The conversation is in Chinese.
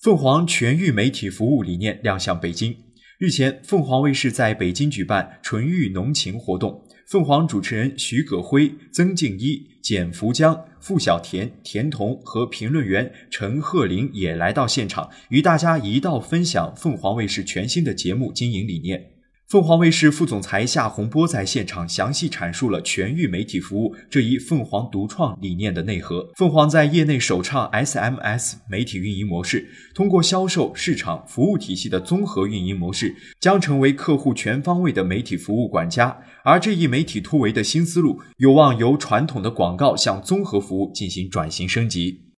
凤凰全域媒体服务理念亮相北京。日前，凤凰卫视在北京举办“纯欲浓情”活动，凤凰主持人徐葛辉、曾静一、简福江、付小田、田童和评论员陈鹤林也来到现场，与大家一道分享凤凰卫视全新的节目经营理念。凤凰卫视副总裁夏洪波在现场详细阐述了全域媒体服务这一凤凰独创理念的内核。凤凰在业内首创 SMS 媒体运营模式，通过销售、市场、服务体系的综合运营模式，将成为客户全方位的媒体服务管家。而这一媒体突围的新思路，有望由传统的广告向综合服务进行转型升级。